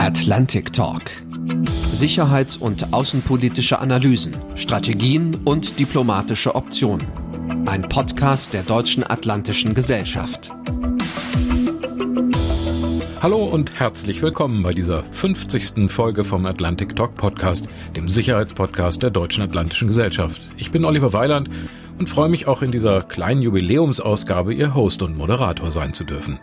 Atlantic Talk. Sicherheits- und außenpolitische Analysen, Strategien und diplomatische Optionen. Ein Podcast der Deutschen Atlantischen Gesellschaft. Hallo und herzlich willkommen bei dieser 50. Folge vom Atlantic Talk Podcast, dem Sicherheitspodcast der Deutschen Atlantischen Gesellschaft. Ich bin Oliver Weiland und freue mich auch in dieser kleinen Jubiläumsausgabe Ihr Host und Moderator sein zu dürfen.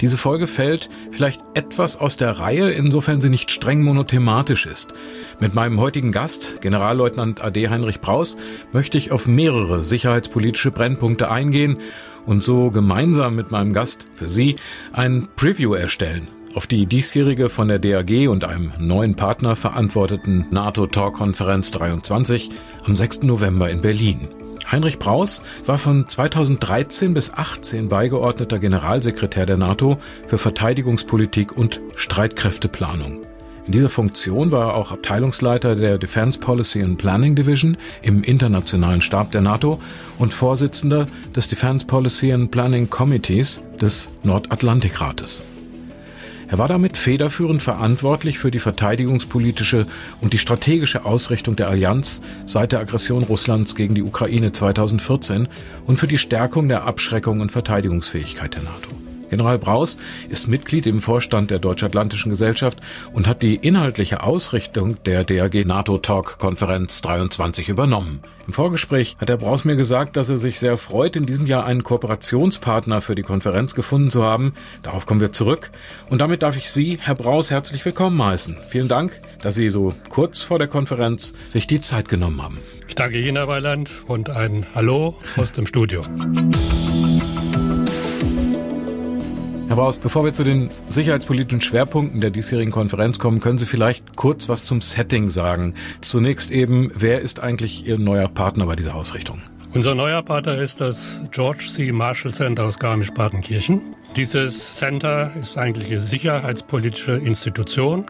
Diese Folge fällt vielleicht etwas aus der Reihe, insofern sie nicht streng monothematisch ist. Mit meinem heutigen Gast, Generalleutnant AD Heinrich Braus, möchte ich auf mehrere sicherheitspolitische Brennpunkte eingehen und so gemeinsam mit meinem Gast für Sie ein Preview erstellen auf die diesjährige von der DAG und einem neuen Partner verantworteten NATO-Talk-Konferenz 23 am 6. November in Berlin. Heinrich Braus war von 2013 bis 18 beigeordneter Generalsekretär der NATO für Verteidigungspolitik und Streitkräfteplanung. In dieser Funktion war er auch Abteilungsleiter der Defense Policy and Planning Division im internationalen Stab der NATO und Vorsitzender des Defense Policy and Planning Committees des Nordatlantikrates. Er war damit federführend verantwortlich für die verteidigungspolitische und die strategische Ausrichtung der Allianz seit der Aggression Russlands gegen die Ukraine 2014 und für die Stärkung der Abschreckung und Verteidigungsfähigkeit der NATO. General Braus ist Mitglied im Vorstand der Deutsch-Atlantischen Gesellschaft und hat die inhaltliche Ausrichtung der DAG NATO Talk Konferenz 23 übernommen. Im Vorgespräch hat Herr Braus mir gesagt, dass er sich sehr freut, in diesem Jahr einen Kooperationspartner für die Konferenz gefunden zu haben. Darauf kommen wir zurück. Und damit darf ich Sie, Herr Braus, herzlich willkommen heißen. Vielen Dank, dass Sie so kurz vor der Konferenz sich die Zeit genommen haben. Ich danke Ihnen, Herr Weiland, und ein Hallo aus dem Studio. Herr Braus, bevor wir zu den sicherheitspolitischen Schwerpunkten der diesjährigen Konferenz kommen, können Sie vielleicht kurz was zum Setting sagen. Zunächst eben, wer ist eigentlich Ihr neuer Partner bei dieser Ausrichtung? Unser neuer Partner ist das George C. Marshall Center aus Garmisch-Partenkirchen. Dieses Center ist eigentlich eine sicherheitspolitische Institution.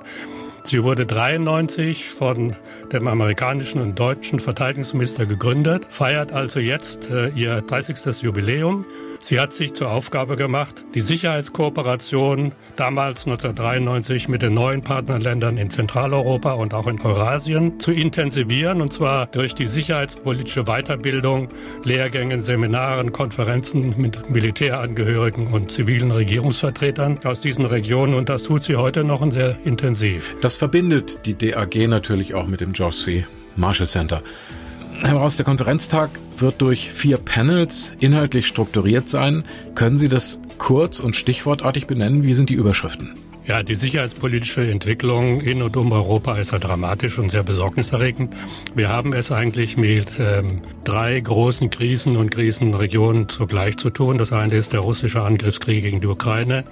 Sie wurde 93 von dem amerikanischen und deutschen Verteidigungsminister gegründet, feiert also jetzt äh, ihr 30. Jubiläum. Sie hat sich zur Aufgabe gemacht, die Sicherheitskooperation damals 1993 mit den neuen Partnerländern in Zentraleuropa und auch in Eurasien zu intensivieren, und zwar durch die sicherheitspolitische Weiterbildung, Lehrgängen, Seminaren, Konferenzen mit Militärangehörigen und zivilen Regierungsvertretern aus diesen Regionen. Und das tut sie heute noch sehr intensiv. Das verbindet die DAG natürlich auch mit dem George C. Marshall Center. Herr Braus, der Konferenztag wird durch vier Panels inhaltlich strukturiert sein. Können Sie das kurz und stichwortartig benennen? Wie sind die Überschriften? Ja, die sicherheitspolitische Entwicklung in und um Europa ist ja dramatisch und sehr besorgniserregend. Wir haben es eigentlich mit ähm, drei großen Krisen und Krisenregionen zugleich zu tun. Das eine ist der russische Angriffskrieg gegen die Ukraine.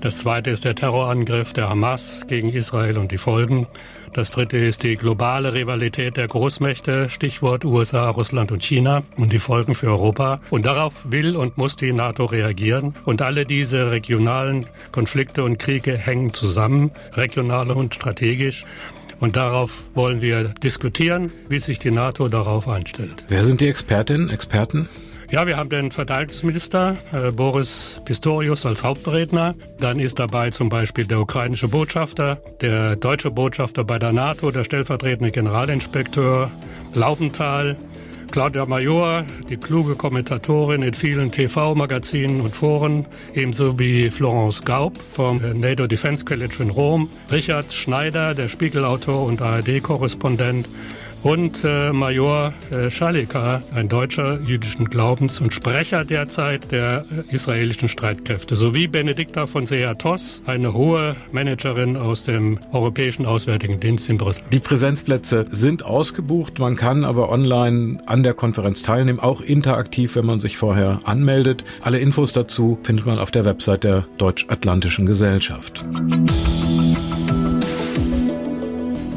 Das zweite ist der Terrorangriff der Hamas gegen Israel und die Folgen. Das dritte ist die globale Rivalität der Großmächte, Stichwort USA, Russland und China und die Folgen für Europa. Und darauf will und muss die NATO reagieren. Und alle diese regionalen Konflikte und Kriege hängen zusammen, regional und strategisch. Und darauf wollen wir diskutieren, wie sich die NATO darauf einstellt. Wer sind die Expertinnen, Experten? Ja, wir haben den Verteidigungsminister äh, Boris Pistorius als Hauptredner. Dann ist dabei zum Beispiel der ukrainische Botschafter, der deutsche Botschafter bei der NATO, der stellvertretende Generalinspekteur Laubenthal, Claudia Major, die kluge Kommentatorin in vielen TV-Magazinen und Foren, ebenso wie Florence Gaub vom äh, NATO Defense College in Rom, Richard Schneider, der Spiegelautor und ARD-Korrespondent, und äh, Major äh, Schalika, ein Deutscher jüdischen Glaubens und Sprecher derzeit der äh, israelischen Streitkräfte, sowie Benedikta von Seatos, eine hohe Managerin aus dem Europäischen Auswärtigen Dienst in Brüssel. Die Präsenzplätze sind ausgebucht, man kann aber online an der Konferenz teilnehmen, auch interaktiv, wenn man sich vorher anmeldet. Alle Infos dazu findet man auf der Website der Deutsch-Atlantischen Gesellschaft.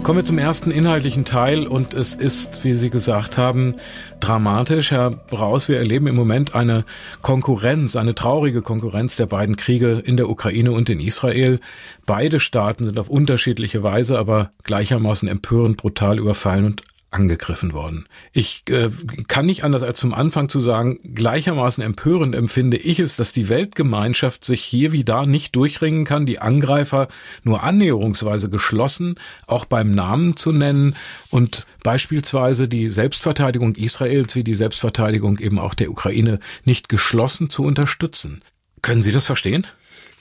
Kommen wir zum ersten inhaltlichen Teil und es ist, wie Sie gesagt haben, dramatisch. Herr Braus, wir erleben im Moment eine Konkurrenz, eine traurige Konkurrenz der beiden Kriege in der Ukraine und in Israel. Beide Staaten sind auf unterschiedliche Weise, aber gleichermaßen empörend brutal überfallen und angegriffen worden. Ich äh, kann nicht anders als zum Anfang zu sagen, gleichermaßen empörend empfinde ich es, dass die Weltgemeinschaft sich hier wie da nicht durchringen kann, die Angreifer nur annäherungsweise geschlossen, auch beim Namen zu nennen und beispielsweise die Selbstverteidigung Israels wie die Selbstverteidigung eben auch der Ukraine nicht geschlossen zu unterstützen. Können Sie das verstehen?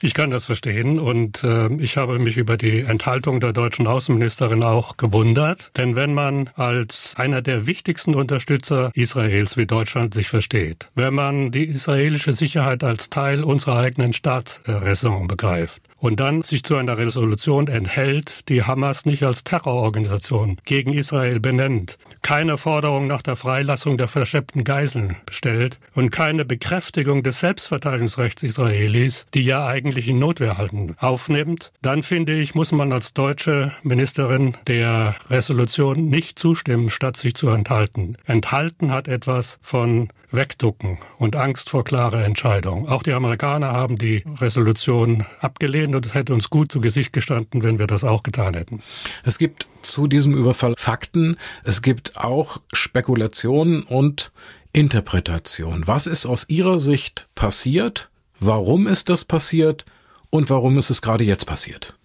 Ich kann das verstehen und äh, ich habe mich über die Enthaltung der deutschen Außenministerin auch gewundert. Denn wenn man als einer der wichtigsten Unterstützer Israels wie Deutschland sich versteht, wenn man die israelische Sicherheit als Teil unserer eigenen Staatsräson begreift, und dann sich zu einer Resolution enthält, die Hamas nicht als Terrororganisation gegen Israel benennt, keine Forderung nach der Freilassung der verschleppten Geiseln stellt und keine Bekräftigung des Selbstverteidigungsrechts Israelis, die ja eigentlich in Notwehr halten, aufnimmt, dann finde ich, muss man als deutsche Ministerin der Resolution nicht zustimmen, statt sich zu enthalten. Enthalten hat etwas von Wegducken und Angst vor klarer Entscheidung. Auch die Amerikaner haben die Resolution abgelehnt und es hätte uns gut zu Gesicht gestanden, wenn wir das auch getan hätten. Es gibt zu diesem Überfall Fakten, es gibt auch Spekulationen und Interpretation. Was ist aus Ihrer Sicht passiert? Warum ist das passiert? Und warum ist es gerade jetzt passiert?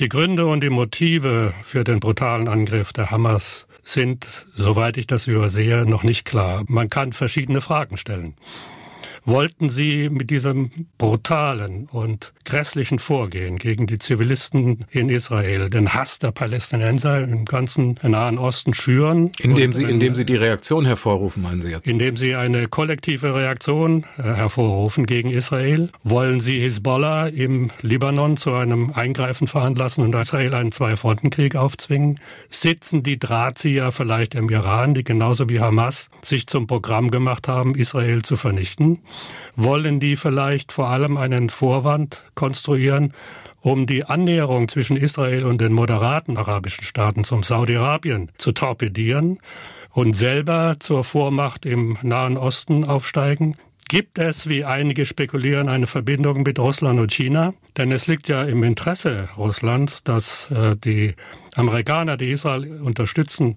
Die Gründe und die Motive für den brutalen Angriff der Hamas sind, soweit ich das übersehe, noch nicht klar. Man kann verschiedene Fragen stellen wollten sie mit diesem brutalen und grässlichen Vorgehen gegen die Zivilisten in Israel den Hass der Palästinenser im ganzen Nahen Osten schüren. Indem sie, indem sie die Reaktion hervorrufen, meinen Sie jetzt? Indem sie eine kollektive Reaktion äh, hervorrufen gegen Israel. Wollen sie Hisbollah im Libanon zu einem Eingreifen veranlassen und Israel einen Zwei-Fronten-Krieg aufzwingen? Sitzen die Drahtzieher vielleicht im Iran, die genauso wie Hamas sich zum Programm gemacht haben, Israel zu vernichten? Wollen die vielleicht vor allem einen Vorwand konstruieren, um die Annäherung zwischen Israel und den moderaten arabischen Staaten zum Saudi-Arabien zu torpedieren und selber zur Vormacht im Nahen Osten aufsteigen? Gibt es, wie einige spekulieren, eine Verbindung mit Russland und China? Denn es liegt ja im Interesse Russlands, dass äh, die Amerikaner, die Israel unterstützen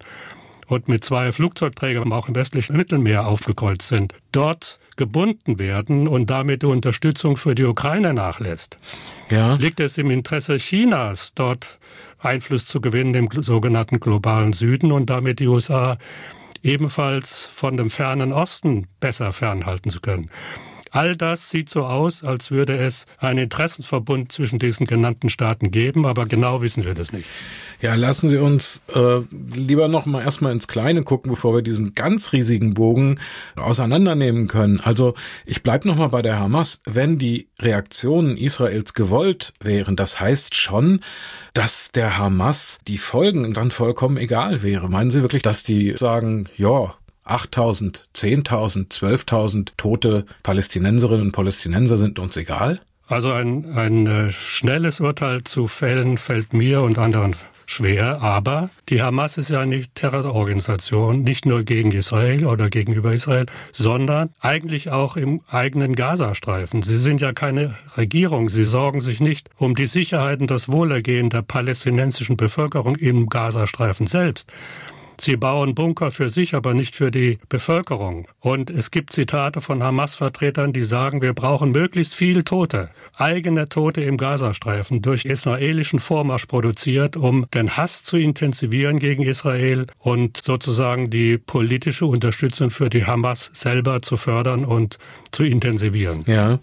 und mit zwei Flugzeugträgern auch im westlichen Mittelmeer aufgekreuzt sind, dort gebunden werden und damit die Unterstützung für die Ukraine nachlässt. Ja. Liegt es im Interesse Chinas, dort Einfluss zu gewinnen im sogenannten globalen Süden und damit die USA ebenfalls von dem fernen Osten besser fernhalten zu können. All das sieht so aus, als würde es einen Interessensverbund zwischen diesen genannten Staaten geben, aber genau wissen wir das nicht. Ja, lassen Sie uns äh, lieber noch mal erstmal ins Kleine gucken, bevor wir diesen ganz riesigen Bogen auseinandernehmen können. Also ich bleibe noch mal bei der Hamas. Wenn die Reaktionen Israels gewollt wären, das heißt schon, dass der Hamas die Folgen dann vollkommen egal wäre. Meinen Sie wirklich, dass die sagen, ja, 8000, 10.000, 12.000 tote Palästinenserinnen und Palästinenser sind uns egal? Also ein, ein äh, schnelles Urteil zu fällen fällt mir und anderen schwer, aber die Hamas ist ja eine Terrororganisation, nicht nur gegen Israel oder gegenüber Israel, sondern eigentlich auch im eigenen Gazastreifen. Sie sind ja keine Regierung, sie sorgen sich nicht um die Sicherheit und das Wohlergehen der palästinensischen Bevölkerung im Gazastreifen selbst. Sie bauen Bunker für sich, aber nicht für die Bevölkerung. Und es gibt Zitate von Hamas-Vertretern, die sagen, wir brauchen möglichst viel Tote, eigene Tote im Gazastreifen durch israelischen Vormarsch produziert, um den Hass zu intensivieren gegen Israel und sozusagen die politische Unterstützung für die Hamas selber zu fördern und zu intensivieren. Ja,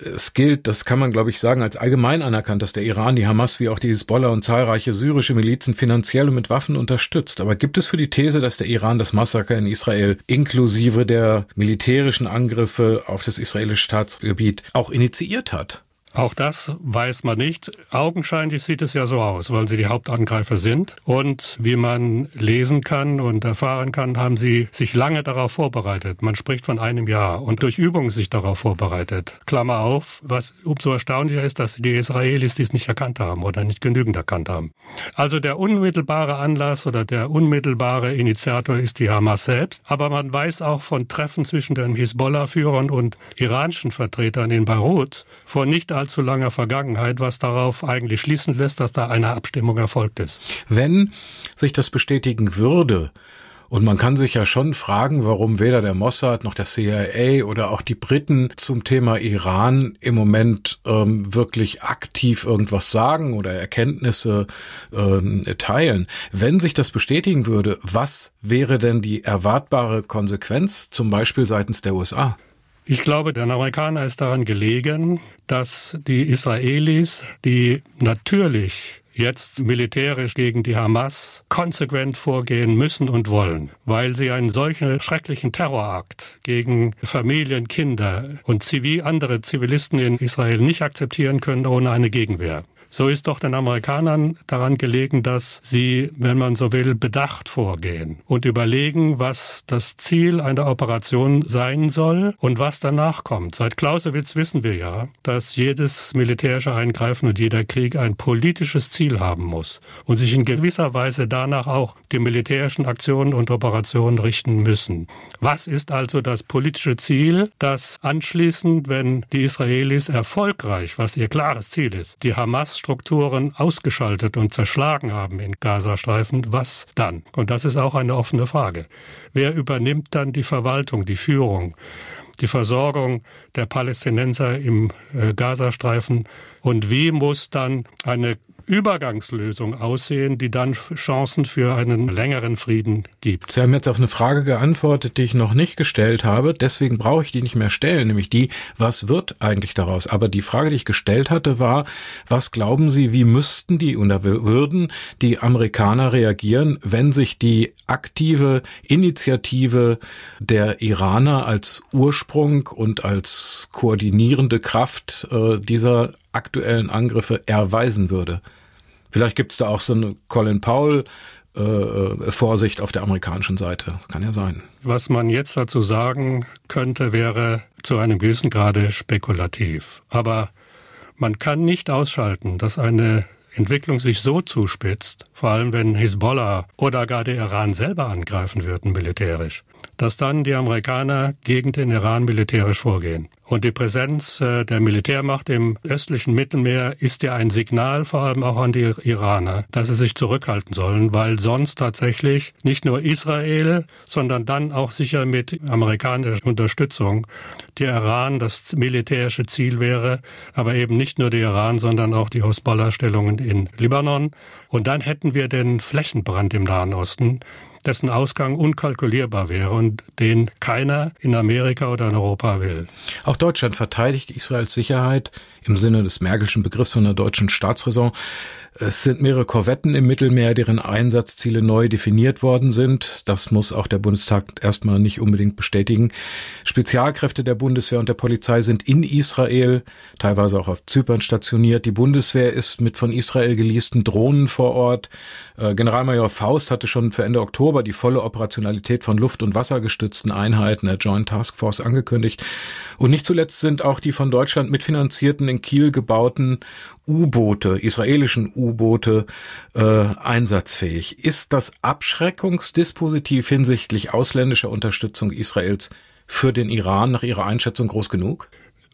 es gilt, das kann man glaube ich sagen, als allgemein anerkannt, dass der Iran die Hamas wie auch die Hisbollah und zahlreiche syrische Milizen finanziell und mit Waffen unterstützt. Aber gibt es für die These, dass der Iran das Massaker in Israel inklusive der militärischen Angriffe auf das israelische Staatsgebiet auch initiiert hat? Auch das weiß man nicht. Augenscheinlich sieht es ja so aus, weil sie die Hauptangreifer sind. Und wie man lesen kann und erfahren kann, haben sie sich lange darauf vorbereitet. Man spricht von einem Jahr und durch Übungen sich darauf vorbereitet. Klammer auf, was umso erstaunlicher ist, dass die Israelis dies nicht erkannt haben oder nicht genügend erkannt haben. Also der unmittelbare Anlass oder der unmittelbare Initiator ist die Hamas selbst. Aber man weiß auch von Treffen zwischen den Hisbollah-Führern und iranischen Vertretern in Beirut vor nicht allzu allzu langer Vergangenheit, was darauf eigentlich schließen lässt, dass da eine Abstimmung erfolgt ist. Wenn sich das bestätigen würde, und man kann sich ja schon fragen, warum weder der Mossad noch der CIA oder auch die Briten zum Thema Iran im Moment ähm, wirklich aktiv irgendwas sagen oder Erkenntnisse ähm, teilen. Wenn sich das bestätigen würde, was wäre denn die erwartbare Konsequenz, zum Beispiel seitens der USA? Ich glaube, den Amerikanern ist daran gelegen, dass die Israelis, die natürlich jetzt militärisch gegen die Hamas konsequent vorgehen müssen und wollen, weil sie einen solchen schrecklichen Terrorakt gegen Familien, Kinder und zivil, andere Zivilisten in Israel nicht akzeptieren können ohne eine Gegenwehr. So ist doch den Amerikanern daran gelegen, dass sie, wenn man so will, bedacht vorgehen und überlegen, was das Ziel einer Operation sein soll und was danach kommt. Seit Clausewitz wissen wir ja, dass jedes militärische Eingreifen und jeder Krieg ein politisches Ziel haben muss und sich in gewisser Weise danach auch die militärischen Aktionen und Operationen richten müssen. Was ist also das politische Ziel, das anschließend, wenn die Israelis erfolgreich, was ihr klares Ziel ist, die Hamas Strukturen ausgeschaltet und zerschlagen haben in Gazastreifen, was dann? Und das ist auch eine offene Frage. Wer übernimmt dann die Verwaltung, die Führung? die Versorgung der Palästinenser im äh, Gazastreifen und wie muss dann eine Übergangslösung aussehen, die dann Chancen für einen längeren Frieden gibt. Sie haben jetzt auf eine Frage geantwortet, die ich noch nicht gestellt habe. Deswegen brauche ich die nicht mehr stellen, nämlich die, was wird eigentlich daraus? Aber die Frage, die ich gestellt hatte, war, was glauben Sie, wie müssten die oder würden die Amerikaner reagieren, wenn sich die aktive Initiative der Iraner als Ursprung und als koordinierende Kraft äh, dieser aktuellen Angriffe erweisen würde? Vielleicht gibt es da auch so eine Colin Powell äh, äh, Vorsicht auf der amerikanischen Seite. Kann ja sein. Was man jetzt dazu sagen könnte, wäre zu einem gewissen Grade spekulativ. Aber man kann nicht ausschalten, dass eine Entwicklung sich so zuspitzt, vor allem wenn Hisbollah oder gar der Iran selber angreifen würden militärisch, dass dann die Amerikaner gegen den Iran militärisch vorgehen. Und die Präsenz äh, der Militärmacht im östlichen Mittelmeer ist ja ein Signal vor allem auch an die Iraner, dass sie sich zurückhalten sollen, weil sonst tatsächlich nicht nur Israel, sondern dann auch sicher mit amerikanischer Unterstützung der Iran das militärische Ziel wäre, aber eben nicht nur der Iran, sondern auch die Hezbollah-Stellungen in Libanon. Und dann hätten wir den Flächenbrand im Nahen Osten, dessen Ausgang unkalkulierbar wäre und den keiner in Amerika oder in Europa will. Auch Deutschland verteidigt Israels Sicherheit im Sinne des Merkelschen Begriffs von der deutschen Staatsräson. Es sind mehrere Korvetten im Mittelmeer, deren Einsatzziele neu definiert worden sind. Das muss auch der Bundestag erstmal nicht unbedingt bestätigen. Spezialkräfte der Bundeswehr und der Polizei sind in Israel, teilweise auch auf Zypern stationiert. Die Bundeswehr ist mit von Israel geleasten Drohnen vor Ort. Äh, Generalmajor Faust hatte schon für Ende Oktober die volle Operationalität von luft- und wassergestützten Einheiten der Joint Task Force angekündigt. Und nicht zuletzt sind auch die von Deutschland mitfinanzierten in Kiel gebauten U-Boote, israelischen U-Boote, äh, einsatzfähig. Ist das Abschreckungsdispositiv hinsichtlich ausländischer Unterstützung Israels für den Iran nach Ihrer Einschätzung groß genug?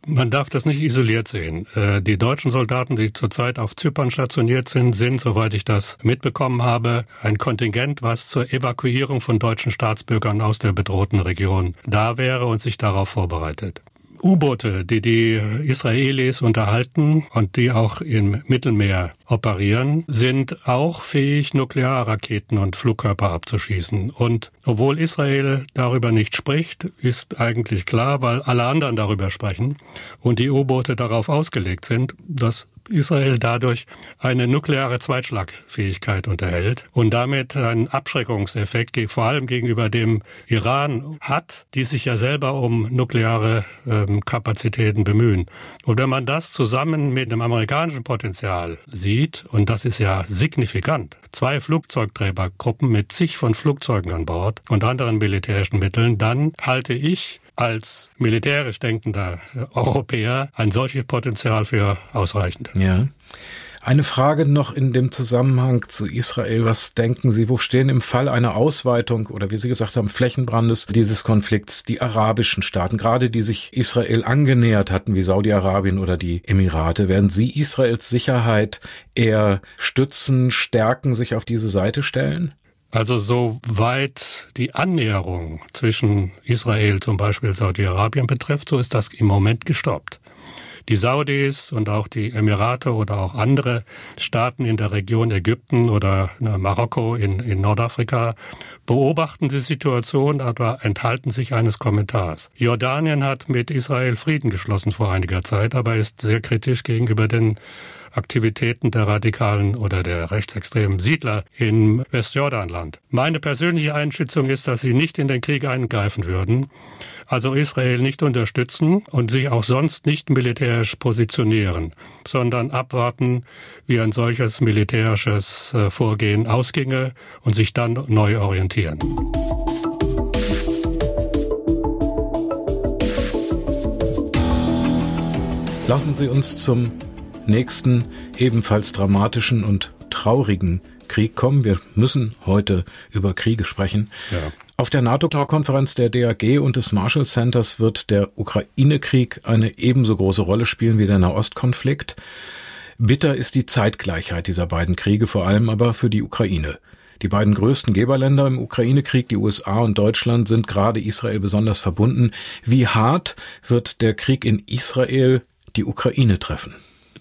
Man darf das nicht isoliert sehen. Äh, die deutschen Soldaten, die zurzeit auf Zypern stationiert sind, sind, soweit ich das mitbekommen habe, ein Kontingent, was zur Evakuierung von deutschen Staatsbürgern aus der bedrohten Region da wäre und sich darauf vorbereitet. U-Boote, die die Israelis unterhalten und die auch im Mittelmeer operieren, sind auch fähig, Nuklearraketen und Flugkörper abzuschießen. Und obwohl Israel darüber nicht spricht, ist eigentlich klar, weil alle anderen darüber sprechen und die U-Boote darauf ausgelegt sind, dass Israel dadurch eine nukleare Zweitschlagfähigkeit unterhält und damit einen Abschreckungseffekt vor allem gegenüber dem Iran hat, die sich ja selber um nukleare ähm, Kapazitäten bemühen. Und wenn man das zusammen mit dem amerikanischen Potenzial sieht, und das ist ja signifikant, zwei Flugzeugträgergruppen mit zig von Flugzeugen an Bord und anderen militärischen Mitteln, dann halte ich als militärisch denkender Europäer ein solches Potenzial für ausreichend. Ja. Eine Frage noch in dem Zusammenhang zu Israel. Was denken Sie, wo stehen im Fall einer Ausweitung oder wie Sie gesagt haben, Flächenbrandes dieses Konflikts die arabischen Staaten, gerade die sich Israel angenähert hatten, wie Saudi-Arabien oder die Emirate? Werden Sie Israels Sicherheit eher stützen, stärken, sich auf diese Seite stellen? Also soweit die Annäherung zwischen Israel zum Beispiel Saudi-Arabien betrifft, so ist das im Moment gestoppt. Die Saudis und auch die Emirate oder auch andere Staaten in der Region Ägypten oder Marokko in, in Nordafrika beobachten die Situation, aber enthalten sich eines Kommentars. Jordanien hat mit Israel Frieden geschlossen vor einiger Zeit, aber ist sehr kritisch gegenüber den Aktivitäten der radikalen oder der rechtsextremen Siedler im Westjordanland. Meine persönliche Einschätzung ist, dass sie nicht in den Krieg eingreifen würden, also Israel nicht unterstützen und sich auch sonst nicht militärisch positionieren, sondern abwarten, wie ein solches militärisches äh, Vorgehen ausginge und sich dann neu orientieren. Lassen Sie uns zum nächsten ebenfalls dramatischen und traurigen Krieg kommen. Wir müssen heute über Kriege sprechen. Ja. Auf der NATO-Konferenz der DAG und des Marshall Centers wird der Ukraine-Krieg eine ebenso große Rolle spielen wie der Nahostkonflikt. Bitter ist die Zeitgleichheit dieser beiden Kriege, vor allem aber für die Ukraine. Die beiden größten Geberländer im Ukraine-Krieg, die USA und Deutschland, sind gerade Israel besonders verbunden. Wie hart wird der Krieg in Israel die Ukraine treffen?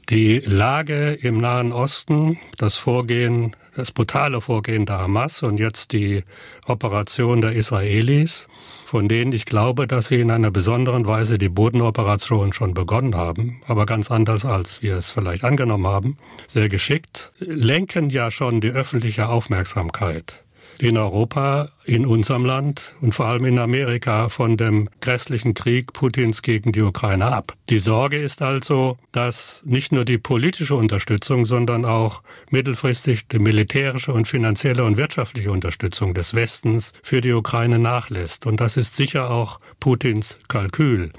Die Lage im Nahen Osten, das Vorgehen, das brutale Vorgehen der Hamas und jetzt die Operation der Israelis, von denen ich glaube, dass sie in einer besonderen Weise die Bodenoperation schon begonnen haben, aber ganz anders als wir es vielleicht angenommen haben, sehr geschickt, lenken ja schon die öffentliche Aufmerksamkeit in Europa, in unserem Land und vor allem in Amerika von dem grässlichen Krieg Putins gegen die Ukraine ab. Die Sorge ist also, dass nicht nur die politische Unterstützung, sondern auch mittelfristig die militärische und finanzielle und wirtschaftliche Unterstützung des Westens für die Ukraine nachlässt. Und das ist sicher auch Putins Kalkül.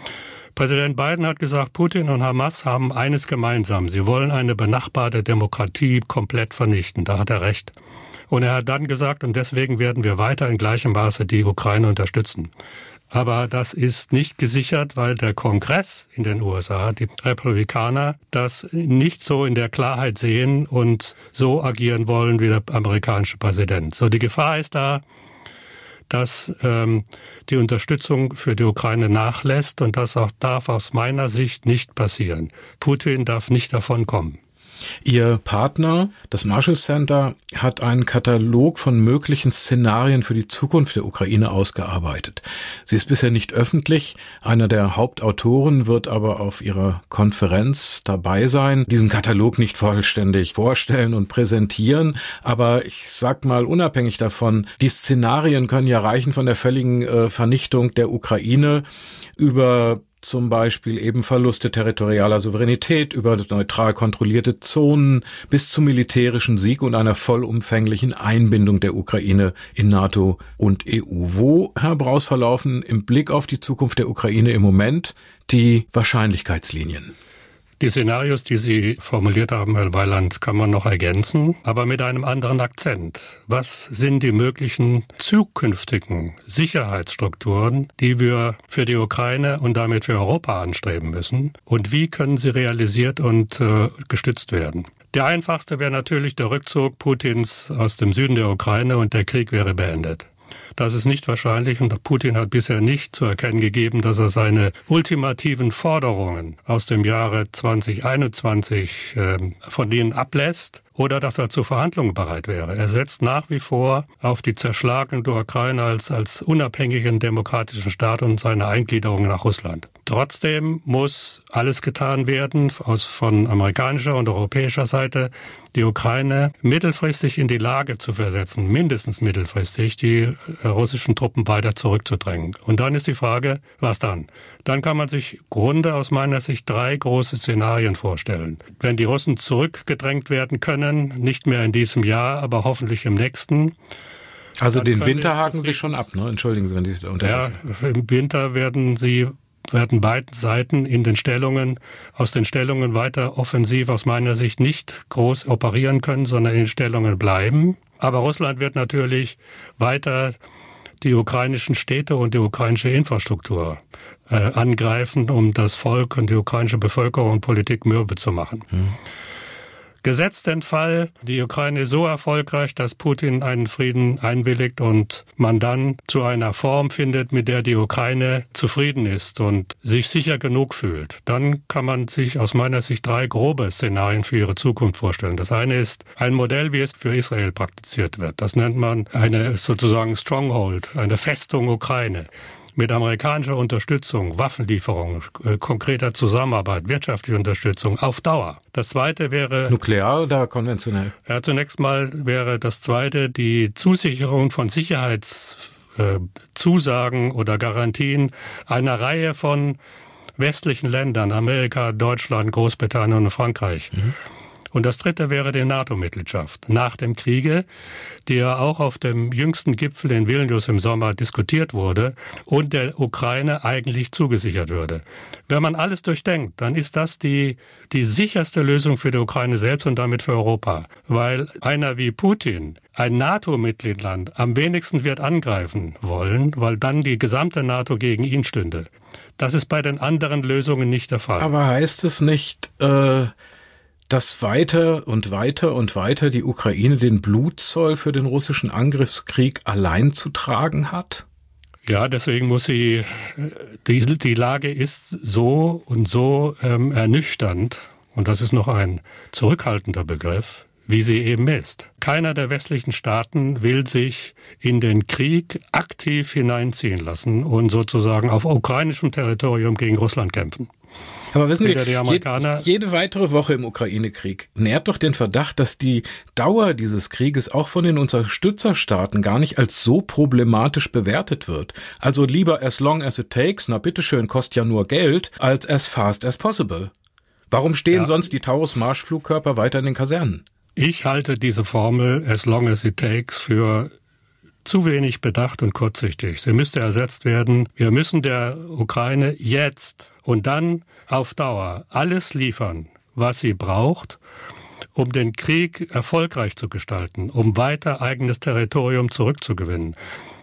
Präsident Biden hat gesagt, Putin und Hamas haben eines gemeinsam. Sie wollen eine benachbarte Demokratie komplett vernichten. Da hat er recht. Und er hat dann gesagt, und deswegen werden wir weiter in gleichem Maße die Ukraine unterstützen. Aber das ist nicht gesichert, weil der Kongress in den USA, die Republikaner, das nicht so in der Klarheit sehen und so agieren wollen wie der amerikanische Präsident. So die Gefahr ist da, dass ähm, die Unterstützung für die Ukraine nachlässt und das auch darf aus meiner Sicht nicht passieren. Putin darf nicht davon kommen. Ihr Partner, das Marshall Center, hat einen Katalog von möglichen Szenarien für die Zukunft der Ukraine ausgearbeitet. Sie ist bisher nicht öffentlich. Einer der Hauptautoren wird aber auf ihrer Konferenz dabei sein, diesen Katalog nicht vollständig vorstellen und präsentieren. Aber ich sag mal unabhängig davon, die Szenarien können ja reichen von der völligen äh, Vernichtung der Ukraine über zum Beispiel eben Verluste territorialer Souveränität über neutral kontrollierte Zonen bis zum militärischen Sieg und einer vollumfänglichen Einbindung der Ukraine in NATO und EU. Wo, Herr Braus, verlaufen im Blick auf die Zukunft der Ukraine im Moment die Wahrscheinlichkeitslinien? Die Szenarios, die Sie formuliert haben, Herr Weiland, kann man noch ergänzen, aber mit einem anderen Akzent. Was sind die möglichen zukünftigen Sicherheitsstrukturen, die wir für die Ukraine und damit für Europa anstreben müssen? Und wie können sie realisiert und äh, gestützt werden? Der einfachste wäre natürlich der Rückzug Putins aus dem Süden der Ukraine und der Krieg wäre beendet. Das ist nicht wahrscheinlich und Putin hat bisher nicht zu erkennen gegeben, dass er seine ultimativen Forderungen aus dem Jahre 2021 äh, von denen ablässt oder dass er zu Verhandlungen bereit wäre. Er setzt nach wie vor auf die Zerschlagung der Ukraine als, als unabhängigen demokratischen Staat und seine Eingliederung nach Russland. Trotzdem muss alles getan werden aus, von amerikanischer und europäischer Seite, die Ukraine mittelfristig in die Lage zu versetzen, mindestens mittelfristig, die äh, russischen Truppen weiter zurückzudrängen. Und dann ist die Frage, was dann? Dann kann man sich Grunde aus meiner Sicht drei große Szenarien vorstellen. Wenn die Russen zurückgedrängt werden können, nicht mehr in diesem Jahr, aber hoffentlich im nächsten, also den Winter haken Sie schon ab, ne? Entschuldigen Sie, wenn ich unterbreche. Ja, im Winter werden Sie werden beiden Seiten in den Stellungen, aus den Stellungen weiter offensiv aus meiner Sicht nicht groß operieren können, sondern in den Stellungen bleiben. Aber Russland wird natürlich weiter die ukrainischen Städte und die ukrainische Infrastruktur äh, angreifen, um das Volk und die ukrainische Bevölkerung und Politik mürbe zu machen. Hm. Gesetzt den Fall, die Ukraine ist so erfolgreich, dass Putin einen Frieden einwilligt und man dann zu einer Form findet, mit der die Ukraine zufrieden ist und sich sicher genug fühlt, dann kann man sich aus meiner Sicht drei grobe Szenarien für ihre Zukunft vorstellen. Das eine ist ein Modell, wie es für Israel praktiziert wird. Das nennt man eine sozusagen Stronghold, eine Festung Ukraine mit amerikanischer Unterstützung, Waffenlieferungen, äh, konkreter Zusammenarbeit, wirtschaftliche Unterstützung auf Dauer. Das zweite wäre. Nuklear oder konventionell? Ja, zunächst mal wäre das zweite die Zusicherung von Sicherheitszusagen äh, oder Garantien einer Reihe von westlichen Ländern, Amerika, Deutschland, Großbritannien und Frankreich. Mhm. Und das dritte wäre die NATO-Mitgliedschaft nach dem Kriege, die ja auch auf dem jüngsten Gipfel in Vilnius im Sommer diskutiert wurde und der Ukraine eigentlich zugesichert würde. Wenn man alles durchdenkt, dann ist das die, die sicherste Lösung für die Ukraine selbst und damit für Europa. Weil einer wie Putin ein NATO-Mitgliedland am wenigsten wird angreifen wollen, weil dann die gesamte NATO gegen ihn stünde. Das ist bei den anderen Lösungen nicht der Fall. Aber heißt es nicht, äh, dass weiter und weiter und weiter die Ukraine den Blutzoll für den russischen Angriffskrieg allein zu tragen hat? Ja, deswegen muss sie, die, die Lage ist so und so ähm, ernüchternd, und das ist noch ein zurückhaltender Begriff, wie sie eben ist. Keiner der westlichen Staaten will sich in den Krieg aktiv hineinziehen lassen und sozusagen auf ukrainischem Territorium gegen Russland kämpfen. Aber wissen Sie, jede, jede weitere Woche im Ukraine-Krieg nährt doch den Verdacht, dass die Dauer dieses Krieges auch von den Unterstützerstaaten gar nicht als so problematisch bewertet wird. Also lieber as long as it takes, na bitteschön, kostet ja nur Geld, als as fast as possible. Warum stehen ja. sonst die Taurus-Marschflugkörper weiter in den Kasernen? Ich halte diese Formel as long as it takes für zu wenig bedacht und kurzsichtig. Sie müsste ersetzt werden. Wir müssen der Ukraine jetzt und dann auf Dauer alles liefern, was sie braucht, um den Krieg erfolgreich zu gestalten, um weiter eigenes Territorium zurückzugewinnen.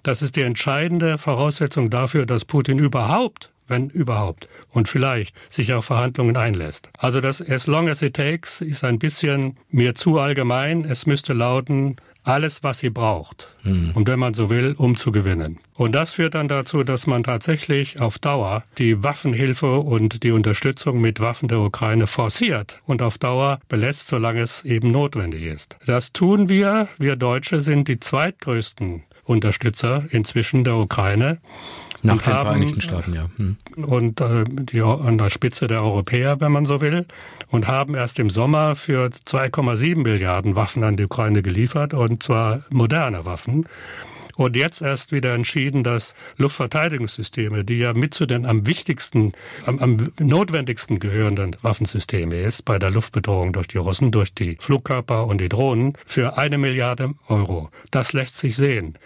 Das ist die entscheidende Voraussetzung dafür, dass Putin überhaupt wenn überhaupt, und vielleicht sich auf Verhandlungen einlässt. Also das as long as it takes ist ein bisschen mir zu allgemein. Es müsste lauten, alles, was sie braucht, hm. und wenn man so will, um zu gewinnen. Und das führt dann dazu, dass man tatsächlich auf Dauer die Waffenhilfe und die Unterstützung mit Waffen der Ukraine forciert und auf Dauer belässt, solange es eben notwendig ist. Das tun wir. Wir Deutsche sind die zweitgrößten Unterstützer inzwischen der Ukraine. Nach den haben, Vereinigten Staaten, ja. Hm. Und äh, die, an der Spitze der Europäer, wenn man so will, und haben erst im Sommer für 2,7 Milliarden Waffen an die Ukraine geliefert, und zwar moderne Waffen. Und jetzt erst wieder entschieden, dass Luftverteidigungssysteme, die ja mit zu den am wichtigsten, am, am notwendigsten gehörenden Waffensysteme ist, bei der Luftbedrohung durch die Russen, durch die Flugkörper und die Drohnen, für eine Milliarde Euro. Das lässt sich sehen.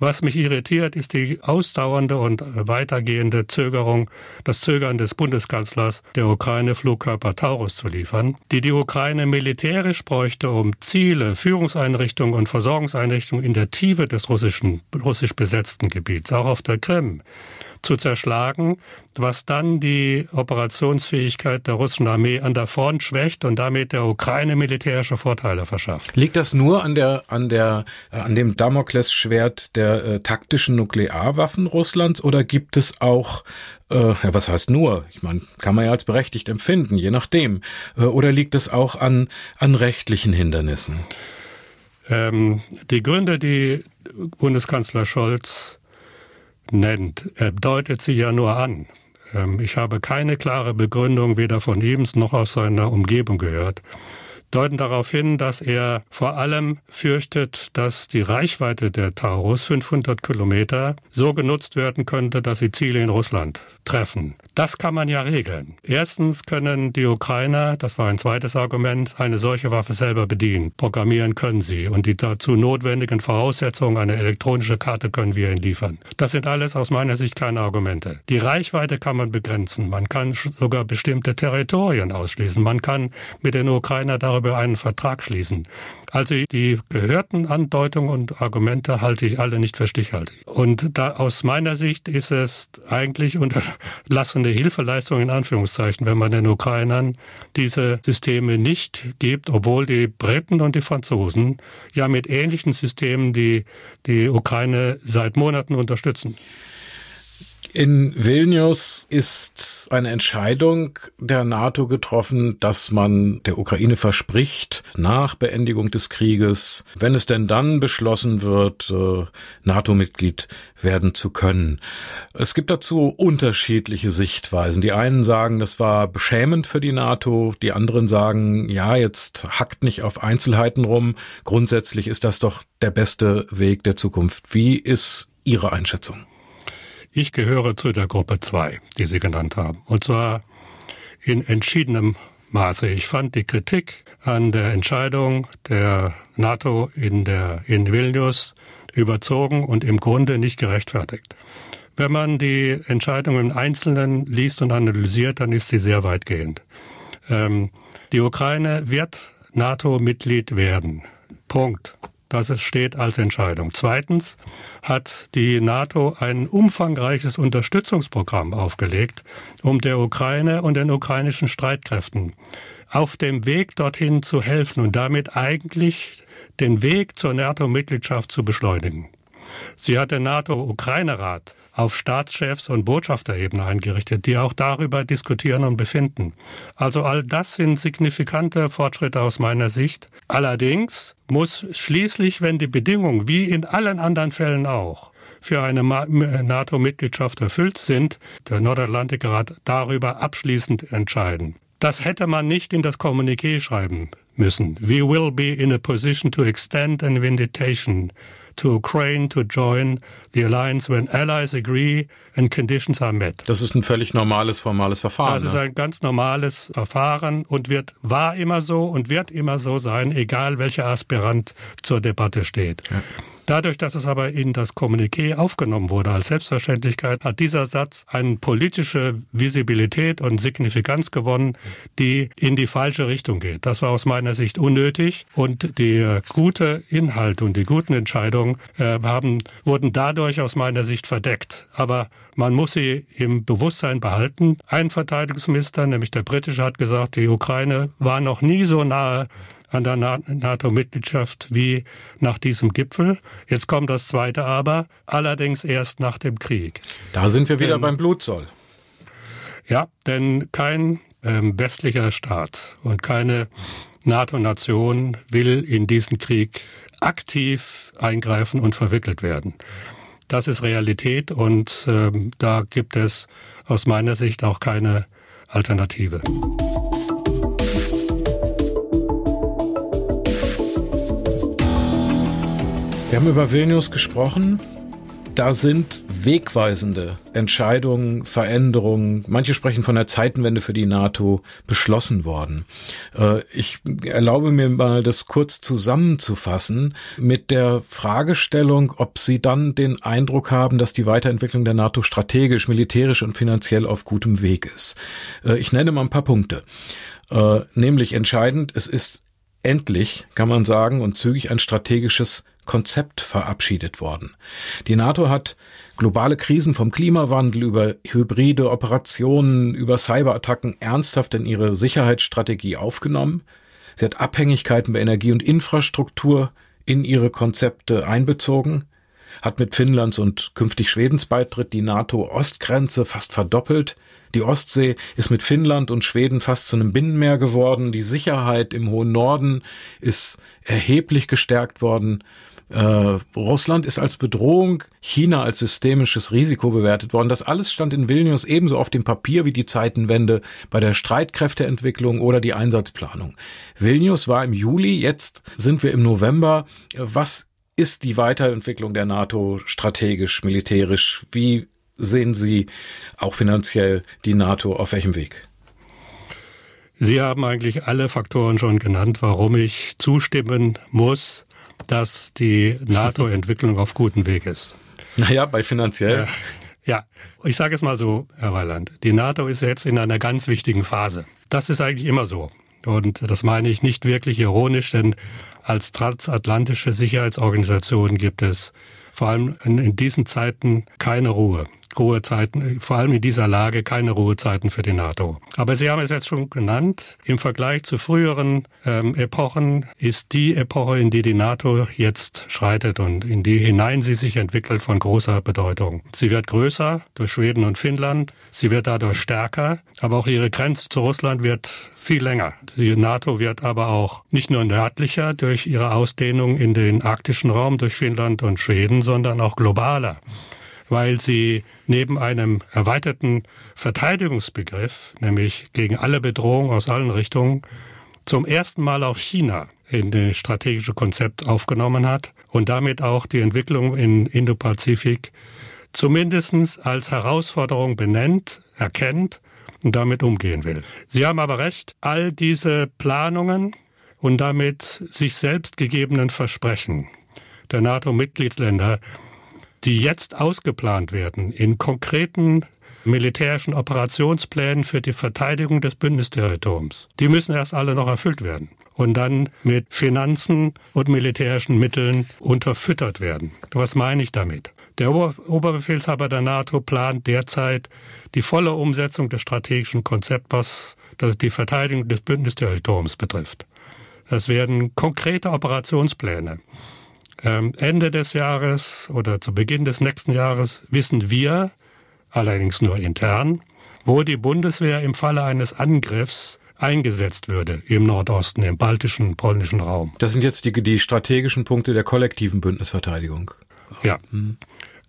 Was mich irritiert, ist die ausdauernde und weitergehende Zögerung, das Zögern des Bundeskanzlers, der Ukraine Flugkörper Taurus zu liefern, die die Ukraine militärisch bräuchte, um Ziele, Führungseinrichtungen und Versorgungseinrichtungen in der Tiefe des russischen, russisch besetzten Gebiets, auch auf der Krim, zu zerschlagen, was dann die Operationsfähigkeit der russischen Armee an der Front schwächt und damit der Ukraine militärische Vorteile verschafft. Liegt das nur an der an der äh, an dem Damoklesschwert der äh, taktischen Nuklearwaffen Russlands oder gibt es auch äh, ja, was heißt nur? Ich meine, kann man ja als berechtigt empfinden, je nachdem. Äh, oder liegt es auch an an rechtlichen Hindernissen? Ähm, die Gründe, die Bundeskanzler Scholz nennt, er deutet sie ja nur an. Ähm, ich habe keine klare Begründung weder von ihm noch aus seiner Umgebung gehört, deuten darauf hin, dass er vor allem fürchtet, dass die Reichweite der Taurus 500 Kilometer so genutzt werden könnte, dass sie Ziele in Russland treffen. Das kann man ja regeln. Erstens können die Ukrainer, das war ein zweites Argument, eine solche Waffe selber bedienen. Programmieren können sie und die dazu notwendigen Voraussetzungen, eine elektronische Karte können wir ihnen liefern. Das sind alles aus meiner Sicht keine Argumente. Die Reichweite kann man begrenzen. Man kann sogar bestimmte Territorien ausschließen. Man kann mit den Ukrainer darüber einen Vertrag schließen. Also die gehörten Andeutungen und Argumente halte ich alle nicht für stichhaltig. Und da aus meiner Sicht ist es eigentlich unterlassene Hilfeleistung in Anführungszeichen, wenn man den Ukrainern diese Systeme nicht gibt, obwohl die Briten und die Franzosen ja mit ähnlichen Systemen die, die Ukraine seit Monaten unterstützen. In Vilnius ist eine Entscheidung der NATO getroffen, dass man der Ukraine verspricht, nach Beendigung des Krieges, wenn es denn dann beschlossen wird, äh, NATO-Mitglied werden zu können. Es gibt dazu unterschiedliche Sichtweisen. Die einen sagen, das war beschämend für die NATO, die anderen sagen, ja, jetzt hackt nicht auf Einzelheiten rum. Grundsätzlich ist das doch der beste Weg der Zukunft. Wie ist Ihre Einschätzung? Ich gehöre zu der Gruppe 2, die Sie genannt haben. Und zwar in entschiedenem Maße. Ich fand die Kritik an der Entscheidung der NATO in, der, in Vilnius überzogen und im Grunde nicht gerechtfertigt. Wenn man die Entscheidung im Einzelnen liest und analysiert, dann ist sie sehr weitgehend. Ähm, die Ukraine wird NATO-Mitglied werden. Punkt. Das steht als Entscheidung. Zweitens hat die NATO ein umfangreiches Unterstützungsprogramm aufgelegt, um der Ukraine und den ukrainischen Streitkräften auf dem Weg dorthin zu helfen und damit eigentlich den Weg zur NATO-Mitgliedschaft zu beschleunigen. Sie hat den NATO-Ukraine-Rat auf Staatschefs- und Botschafterebene eingerichtet, die auch darüber diskutieren und befinden. Also all das sind signifikante Fortschritte aus meiner Sicht. Allerdings muss schließlich, wenn die Bedingungen wie in allen anderen Fällen auch für eine NATO-Mitgliedschaft erfüllt sind, der Nordatlantikrat darüber abschließend entscheiden. Das hätte man nicht in das Kommuniqué schreiben müssen. We will be in a position to extend an invitation to Ukraine to join the alliance when allies agree and conditions are met. Das ist ein völlig normales formales Verfahren. Das ist ein ganz normales Verfahren und wird war immer so und wird immer so sein, egal welcher Aspirant zur Debatte steht. Ja. Dadurch, dass es aber in das Kommuniqué aufgenommen wurde als Selbstverständlichkeit, hat dieser Satz eine politische Visibilität und Signifikanz gewonnen, die in die falsche Richtung geht. Das war aus meiner Sicht unnötig und die gute Inhalt und die guten Entscheidungen äh, haben, wurden dadurch aus meiner Sicht verdeckt. Aber man muss sie im Bewusstsein behalten. Ein Verteidigungsminister, nämlich der britische, hat gesagt, die Ukraine war noch nie so nahe an der NATO-Mitgliedschaft wie nach diesem Gipfel. Jetzt kommt das zweite Aber, allerdings erst nach dem Krieg. Da sind wir wieder denn, beim Blutzoll. Ja, denn kein ähm, westlicher Staat und keine NATO-Nation will in diesen Krieg aktiv eingreifen und verwickelt werden. Das ist Realität und ähm, da gibt es aus meiner Sicht auch keine Alternative. Wir haben über Vilnius gesprochen. Da sind wegweisende Entscheidungen, Veränderungen, manche sprechen von der Zeitenwende für die NATO, beschlossen worden. Äh, ich erlaube mir mal, das kurz zusammenzufassen mit der Fragestellung, ob Sie dann den Eindruck haben, dass die Weiterentwicklung der NATO strategisch, militärisch und finanziell auf gutem Weg ist. Äh, ich nenne mal ein paar Punkte. Äh, nämlich entscheidend, es ist endlich, kann man sagen, und zügig ein strategisches Konzept verabschiedet worden. Die NATO hat globale Krisen vom Klimawandel über hybride Operationen, über Cyberattacken ernsthaft in ihre Sicherheitsstrategie aufgenommen. Sie hat Abhängigkeiten bei Energie und Infrastruktur in ihre Konzepte einbezogen, hat mit Finnlands und künftig Schwedens Beitritt die NATO-Ostgrenze fast verdoppelt, die Ostsee ist mit Finnland und Schweden fast zu einem Binnenmeer geworden, die Sicherheit im hohen Norden ist erheblich gestärkt worden, Äh, Russland ist als Bedrohung, China als systemisches Risiko bewertet worden. Das alles stand in Vilnius ebenso auf dem Papier wie die Zeitenwende bei der Streitkräfteentwicklung oder die Einsatzplanung. Vilnius war im Juli, jetzt sind wir im November. Was ist die Weiterentwicklung der NATO strategisch, militärisch? Wie sehen Sie auch finanziell die NATO auf welchem Weg? Sie haben eigentlich alle Faktoren schon genannt, warum ich zustimmen muss, dass die NATO-Entwicklung auf gutem Weg ist. Naja, bei finanziell. Ja, ja. ich sage es mal so, Herr Weiland. Die NATO ist jetzt in einer ganz wichtigen Phase. Das ist eigentlich immer so. Und das meine ich nicht wirklich ironisch, denn als transatlantische Sicherheitsorganisation gibt es vor allem in, diesen Zeiten keine Ruhe. Ruhezeiten, vor allem in dieser Lage keine Ruhezeiten für die NATO. Aber Sie haben es jetzt schon genannt, im Vergleich zu früheren ähm, Epochen ist die Epoche, in die die NATO jetzt schreitet und in die hinein sie sich entwickelt, von großer Bedeutung. Sie wird größer durch Schweden und Finnland, sie wird dadurch stärker, aber auch ihre Grenze zu Russland wird viel länger. Die NATO wird aber auch nicht nur nördlicher durch ihre Ausdehnung in den arktischen Raum durch Finnland und Schweden, sondern auch globaler weil sie neben einem erweiterten Verteidigungsbegriff, nämlich gegen alle Bedrohungen aus allen Richtungen, zum ersten Mal auch China in das strategische Konzept aufgenommen hat und damit auch die Entwicklung in Indopazifik zumindest als Herausforderung benennt, erkennt und damit umgehen will. Sie haben aber recht, all diese Planungen und damit sich selbst gegebenen Versprechen der NATO-Mitgliedsländer die jetzt ausgeplant werden in konkreten militärischen Operationsplänen für die Verteidigung des Bündnisterritoriums. Die müssen erst alle noch erfüllt werden und dann mit Finanzen und militärischen Mitteln unterfüttert werden. Was meine ich damit? Der Ober Oberbefehlshaber der NATO plant derzeit die volle Umsetzung des strategischen Konzepts, was die Verteidigung des Bündnisterritoriums betrifft. Das werden konkrete Operationspläne. Ähm, Ende des Jahres oder zu Beginn des nächsten Jahres wissen wir, allerdings nur intern, wo die Bundeswehr im Falle eines Angriffs eingesetzt würde im Nordosten, im baltischen, polnischen Raum. Das sind jetzt die, die strategischen Punkte der kollektiven Bündnisverteidigung. Ja.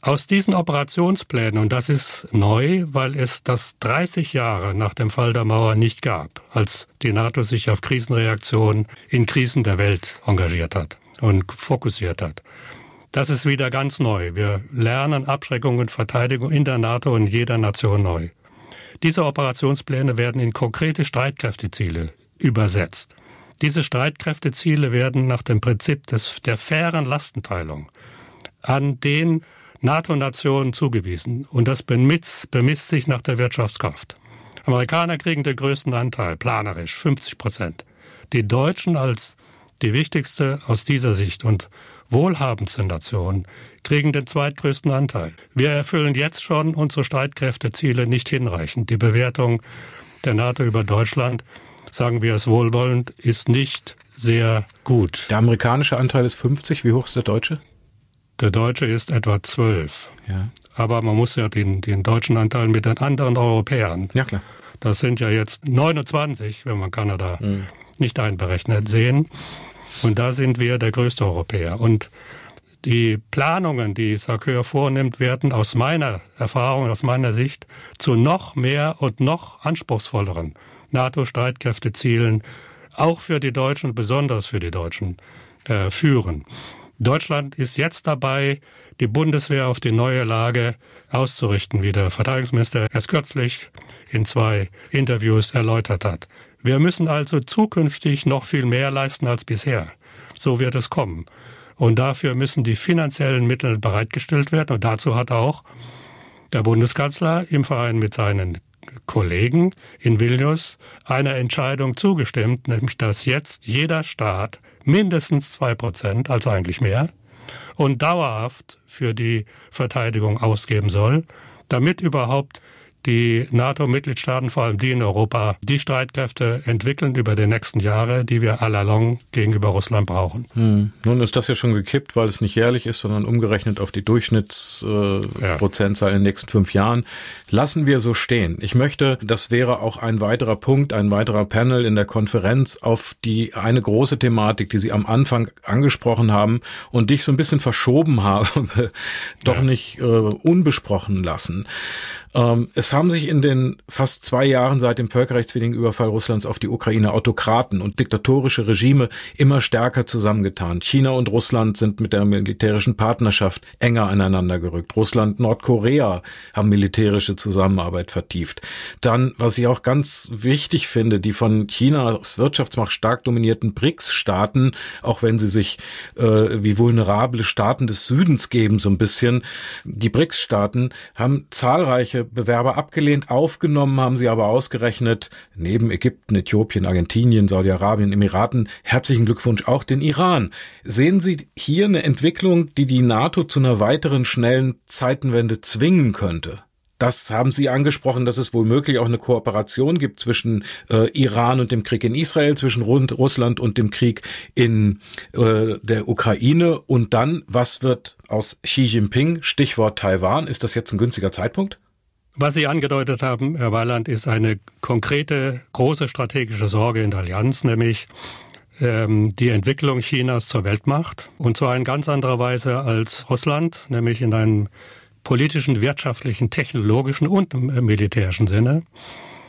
Aus diesen Operationsplänen, und das ist neu, weil es das 30 Jahre nach dem Fall der Mauer nicht gab, als die NATO sich auf Krisenreaktionen in Krisen der Welt engagiert hat und fokussiert hat. Das ist wieder ganz neu. Wir lernen Abschreckung und Verteidigung in der NATO und jeder Nation neu. Diese Operationspläne werden in konkrete Streitkräfteziele übersetzt. Diese Streitkräfteziele werden nach dem Prinzip des, der fairen Lastenteilung an den NATO-Nationen zugewiesen und das bemisst, bemisst sich nach der Wirtschaftskraft. Amerikaner kriegen den größten Anteil, planerisch 50 Prozent. Die Deutschen als die wichtigste aus dieser Sicht und wohlhabendste Nation, kriegen den zweitgrößten Anteil. Wir erfüllen jetzt schon unsere Streitkräfteziele nicht hinreichend. Die Bewertung der NATO über Deutschland, sagen wir es wohlwollend, ist nicht sehr gut. Der amerikanische Anteil ist 50. Wie hoch ist der deutsche? Der deutsche ist etwa 12. Ja. Aber man muss ja den, den deutschen Anteil mit den anderen Europäern. Ja, klar. Das sind ja jetzt 29, wenn man Kanada mhm. Nicht einberechnet, sehen. Und da sind wir der größte Europäer. Und die Planungen, die Sarkör vornimmt, werden aus meiner Erfahrung, aus meiner Sicht zu noch mehr und noch anspruchsvolleren NATO-Streitkräftezielen, auch für die Deutschen, besonders für die Deutschen, äh, führen. Deutschland ist jetzt dabei, die Bundeswehr auf die neue Lage auszurichten, wie der Verteidigungsminister erst kürzlich in zwei Interviews erläutert hat. Wir müssen also zukünftig noch viel mehr leisten als bisher. So wird es kommen. Und dafür müssen die finanziellen Mittel bereitgestellt werden. Und dazu hat auch der Bundeskanzler im Verein mit seinen Kollegen in Vilnius einer Entscheidung zugestimmt, nämlich dass jetzt jeder Staat mindestens zwei Prozent, also eigentlich mehr, und dauerhaft für die Verteidigung ausgeben soll, damit überhaupt die NATO-Mitgliedstaaten, vor allem die in Europa, die Streitkräfte entwickeln über die nächsten Jahre, die wir allalong gegenüber Russland brauchen. Hm. Nun ist das ja schon gekippt, weil es nicht jährlich ist, sondern umgerechnet auf die Durchschnittsprozentzahl äh, ja. in den nächsten fünf Jahren. Lassen wir so stehen. Ich möchte, das wäre auch ein weiterer Punkt, ein weiterer Panel in der Konferenz auf die eine große Thematik, die Sie am Anfang angesprochen haben und dich so ein bisschen verschoben habe, doch ja. nicht äh, unbesprochen lassen. Ähm, es haben sich in den fast zwei Jahren seit dem völkerrechtswidrigen Überfall Russlands auf die Ukraine Autokraten und diktatorische Regime immer stärker zusammengetan. China und Russland sind mit der militärischen Partnerschaft enger aneinander gerückt. Russland, Nordkorea haben militärische Zusammenarbeit vertieft. Dann, was ich auch ganz wichtig finde, die von Chinas Wirtschaftsmacht stark dominierten BRICS-Staaten, auch wenn sie sich äh, wie vulnerable Staaten des Südens geben, so ein bisschen, die BRICS-Staaten haben zahlreiche Bewerber abgelehnt. Aufgenommen haben sie aber ausgerechnet neben Ägypten, Äthiopien, Argentinien, Saudi-Arabien, Emiraten. Herzlichen Glückwunsch auch den Iran. Sehen Sie hier eine Entwicklung, die die NATO zu einer weiteren schnellen Zeitenwende zwingen könnte? Das haben Sie angesprochen, dass es wohl möglich auch eine Kooperation gibt zwischen äh, Iran und dem Krieg in Israel, zwischen Russland und dem Krieg in äh, der Ukraine. Und dann, was wird aus Xi Jinping? Stichwort Taiwan. Ist das jetzt ein günstiger Zeitpunkt? Was Sie angedeutet haben, Herr Weiland, ist eine konkrete, große strategische Sorge in der Allianz, nämlich ähm, die Entwicklung Chinas zur Weltmacht. Und zwar in ganz anderer Weise als Russland, nämlich in einem politischen, wirtschaftlichen, technologischen und militärischen Sinne.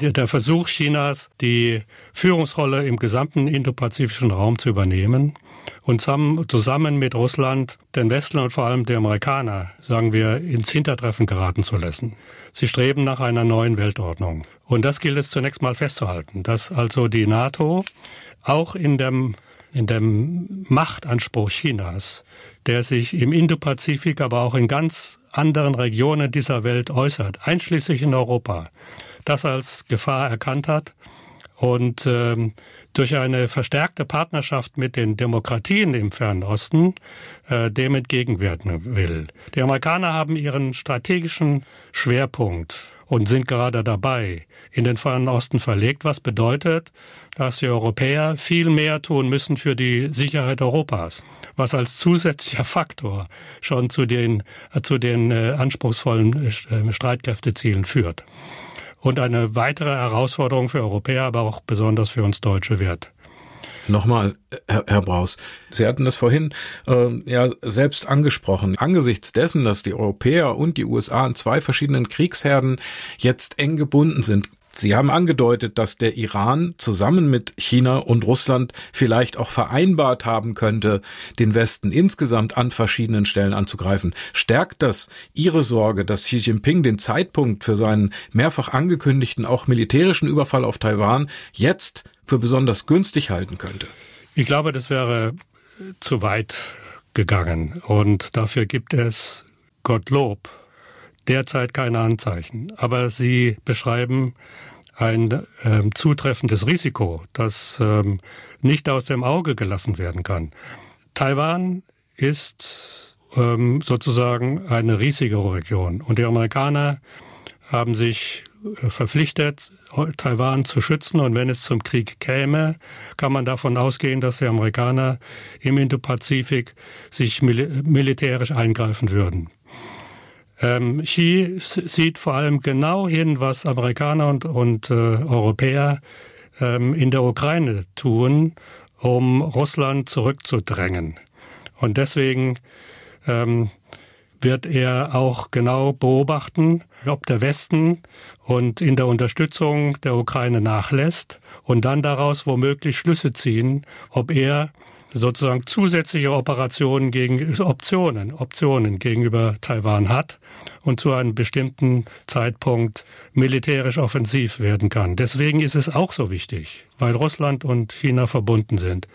Der Versuch Chinas, die Führungsrolle im gesamten indopazifischen Raum zu übernehmen und zusammen mit Russland den Westler und vor allem die Amerikaner, sagen wir, ins Hintertreffen geraten zu lassen. Sie streben nach einer neuen Weltordnung. Und das gilt es zunächst mal festzuhalten, dass also die NATO auch in dem, in dem Machtanspruch Chinas, der sich im Indopazifik, aber auch in ganz anderen Regionen dieser Welt äußert, einschließlich in Europa, das als Gefahr erkannt hat und ähm, durch eine verstärkte Partnerschaft mit den Demokratien im Fernen Osten äh, dem entgegenwirken will. Die Amerikaner haben ihren strategischen Schwerpunkt und sind gerade dabei, in den Fernen Osten verlegt, was bedeutet, dass die Europäer viel mehr tun müssen für die Sicherheit Europas, was als zusätzlicher Faktor schon zu den, äh, zu den äh, anspruchsvollen äh, Streitkräftezielen führt und eine weitere Herausforderung für Europäer, aber auch besonders für uns Deutsche wird. Nochmal, Herr, Herr Braus, Sie hatten das vorhin äh, ja selbst angesprochen. Angesichts dessen, dass die Europäer und die USA in zwei verschiedenen Kriegsherden jetzt eng gebunden sind, Sie haben angedeutet, dass der Iran zusammen mit China und Russland vielleicht auch vereinbart haben könnte, den Westen insgesamt an verschiedenen Stellen anzugreifen. Stärkt das Ihre Sorge, dass Xi Jinping den Zeitpunkt für seinen mehrfach angekündigten auch militärischen Überfall auf Taiwan jetzt für besonders günstig halten könnte? Ich glaube, das wäre zu weit gegangen und dafür gibt es Gottlob derzeit keine Anzeichen. Aber Sie beschreiben ein äh, zutreffendes Risiko, das ähm, nicht aus dem Auge gelassen werden kann. Taiwan ist ähm, sozusagen eine riesige Region und die Amerikaner haben sich äh, verpflichtet, Taiwan zu schützen. Und wenn es zum Krieg käme, kann man davon ausgehen, dass die Amerikaner im Indopazifik sich mil militärisch eingreifen würden. Ähm, Xi sieht vor allem genau hin, was Amerikaner und, und äh, Europäer ähm, in der Ukraine tun, um Russland zurückzudrängen. Und deswegen ähm, wird er auch genau beobachten, ob der Westen und in der Unterstützung der Ukraine nachlässt und dann daraus womöglich Schlüsse ziehen, ob er sozusagen zusätzliche Operationen gegen Optionen, Optionen gegenüber Taiwan hat und zu einem bestimmten Zeitpunkt militärisch offensiv werden kann. Deswegen ist es auch so wichtig, weil Russland und China verbunden sind,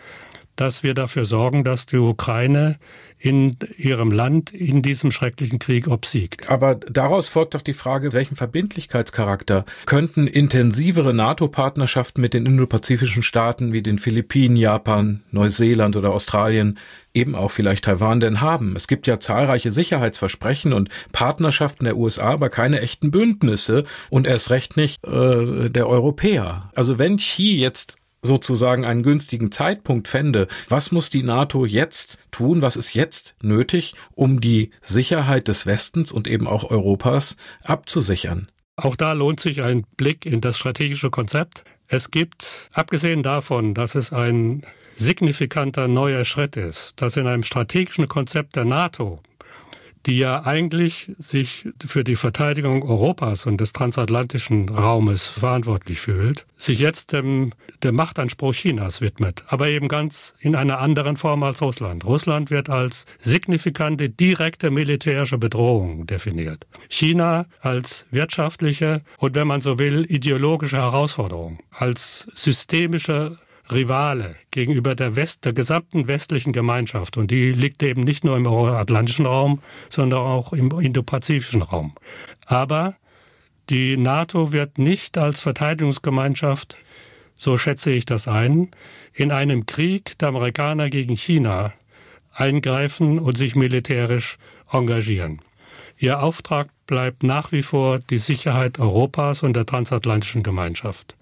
dass wir dafür sorgen, dass die Ukraine in ihrem Land in diesem schrecklichen Krieg obsiegt. Aber daraus folgt doch die Frage, welchen Verbindlichkeitscharakter könnten intensivere NATO-Partnerschaften mit den indopazifischen Staaten wie den Philippinen, Japan, Neuseeland oder Australien, eben auch vielleicht Taiwan denn haben? Es gibt ja zahlreiche Sicherheitsversprechen und Partnerschaften der USA, aber keine echten Bündnisse und erst recht nicht äh, der Europäer. Also wenn Xi jetzt sozusagen einen günstigen Zeitpunkt fände, was muss die NATO jetzt tun, was ist jetzt nötig, um die Sicherheit des Westens und eben auch Europas abzusichern? Auch da lohnt sich ein Blick in das strategische Konzept. Es gibt, abgesehen davon, dass es ein signifikanter neuer Schritt ist, dass in einem strategischen Konzept der NATO die ja eigentlich sich für die Verteidigung Europas und des transatlantischen Raumes verantwortlich fühlt, sich jetzt dem, dem Machtanspruch Chinas widmet, aber eben ganz in einer anderen Form als Russland. Russland wird als signifikante direkte militärische Bedrohung definiert. China als wirtschaftliche und, wenn man so will, ideologische Herausforderung, als systemische Rivale gegenüber der, West, der gesamten westlichen Gemeinschaft. Und die liegt eben nicht nur im euroatlantischen Raum, sondern auch im indopazifischen Raum. Aber die NATO wird nicht als Verteidigungsgemeinschaft, so schätze ich das ein, in einem Krieg der Amerikaner gegen China eingreifen und sich militärisch engagieren. Ihr Auftrag bleibt nach wie vor die Sicherheit Europas und der transatlantischen Gemeinschaft.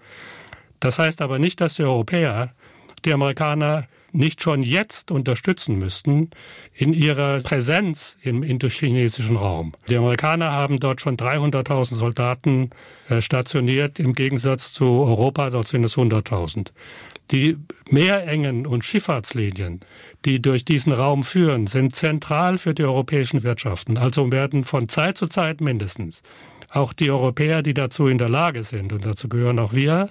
Das heißt aber nicht, dass die Europäer die Amerikaner nicht schon jetzt unterstützen müssten in ihrer Präsenz im indochinesischen Raum. Die Amerikaner haben dort schon 300.000 Soldaten äh, stationiert, im Gegensatz zu Europa, dort sind es 100.000. Die Meerengen und Schifffahrtslinien, die durch diesen Raum führen, sind zentral für die europäischen Wirtschaften. Also werden von Zeit zu Zeit mindestens auch die Europäer, die dazu in der Lage sind, und dazu gehören auch wir,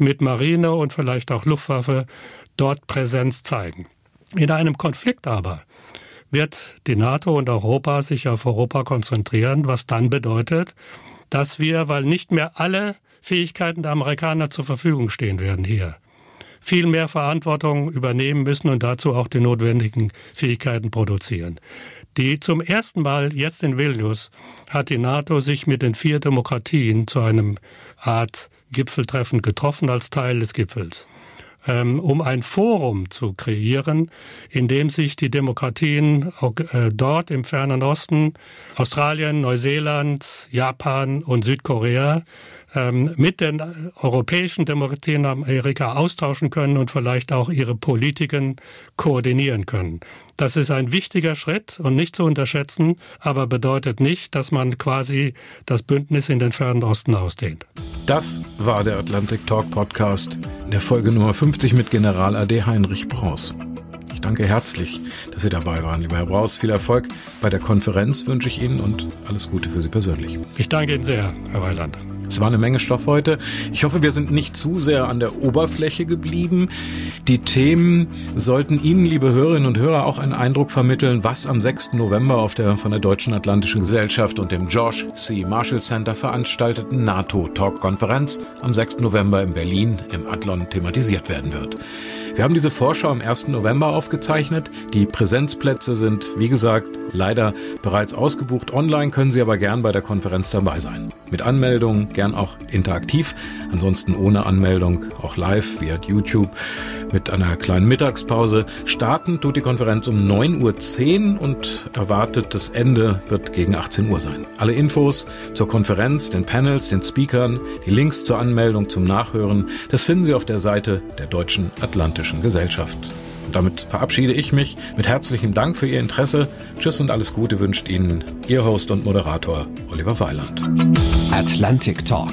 mit Marine und vielleicht auch Luftwaffe dort Präsenz zeigen. In einem Konflikt aber wird die NATO und Europa sich auf Europa konzentrieren, was dann bedeutet, dass wir, weil nicht mehr alle Fähigkeiten der Amerikaner zur Verfügung stehen werden hier, viel mehr Verantwortung übernehmen müssen und dazu auch die notwendigen Fähigkeiten produzieren. Die zum ersten Mal jetzt in Vilnius hat die NATO sich mit den vier Demokratien zu einem Art Gipfeltreffen getroffen als Teil des Gipfels ähm, um ein Forum zu kreieren, in dem sich die Demokratien äh, dort im fernen Osten, Australien, Neuseeland, Japan und Südkorea ähm, mit den europäischen Demokratien in Amerika austauschen können und vielleicht auch ihre Politiken koordinieren können. Das ist ein wichtiger Schritt und nicht zu unterschätzen, aber bedeutet nicht, dass man quasi das Bündnis in den fernen Osten ausdehnt. Das war der Atlantic Talk Podcast in der Folge Nummer 50 mit General AD Heinrich Braus. Ich danke herzlich, dass Sie dabei waren, lieber Herr Braus. Viel Erfolg bei der Konferenz wünsche ich Ihnen und alles Gute für Sie persönlich. Ich danke Ihnen sehr, Herr Weiland. Es war eine Menge Stoff heute. Ich hoffe, wir sind nicht zu sehr an der Oberfläche geblieben. Die Themen sollten Ihnen, liebe Hörerinnen und Hörer, auch einen Eindruck vermitteln, was am 6. November auf der von der Deutschen Atlantischen Gesellschaft und dem George C. Marshall Center veranstalteten NATO-Talk-Konferenz am 6. November in Berlin im Adlon thematisiert werden wird. Wir haben diese Vorschau am 1. November aufgezeichnet. Die Präsenzplätze sind, wie gesagt, leider bereits ausgebucht. Online können Sie aber gern bei der Konferenz dabei sein. Mit Anmeldung, gern auch interaktiv. Ansonsten ohne Anmeldung, auch live via YouTube mit einer kleinen Mittagspause. Starten tut die Konferenz um 9.10 Uhr und erwartetes Ende wird gegen 18 Uhr sein. Alle Infos zur Konferenz, den Panels, den Speakern, die Links zur Anmeldung zum Nachhören, das finden Sie auf der Seite der Deutschen Atlantischen Gesellschaft. Und damit verabschiede ich mich mit herzlichem Dank für Ihr Interesse. Tschüss und alles Gute wünscht Ihnen Ihr Host und Moderator Oliver Weiland. Atlantic Talk.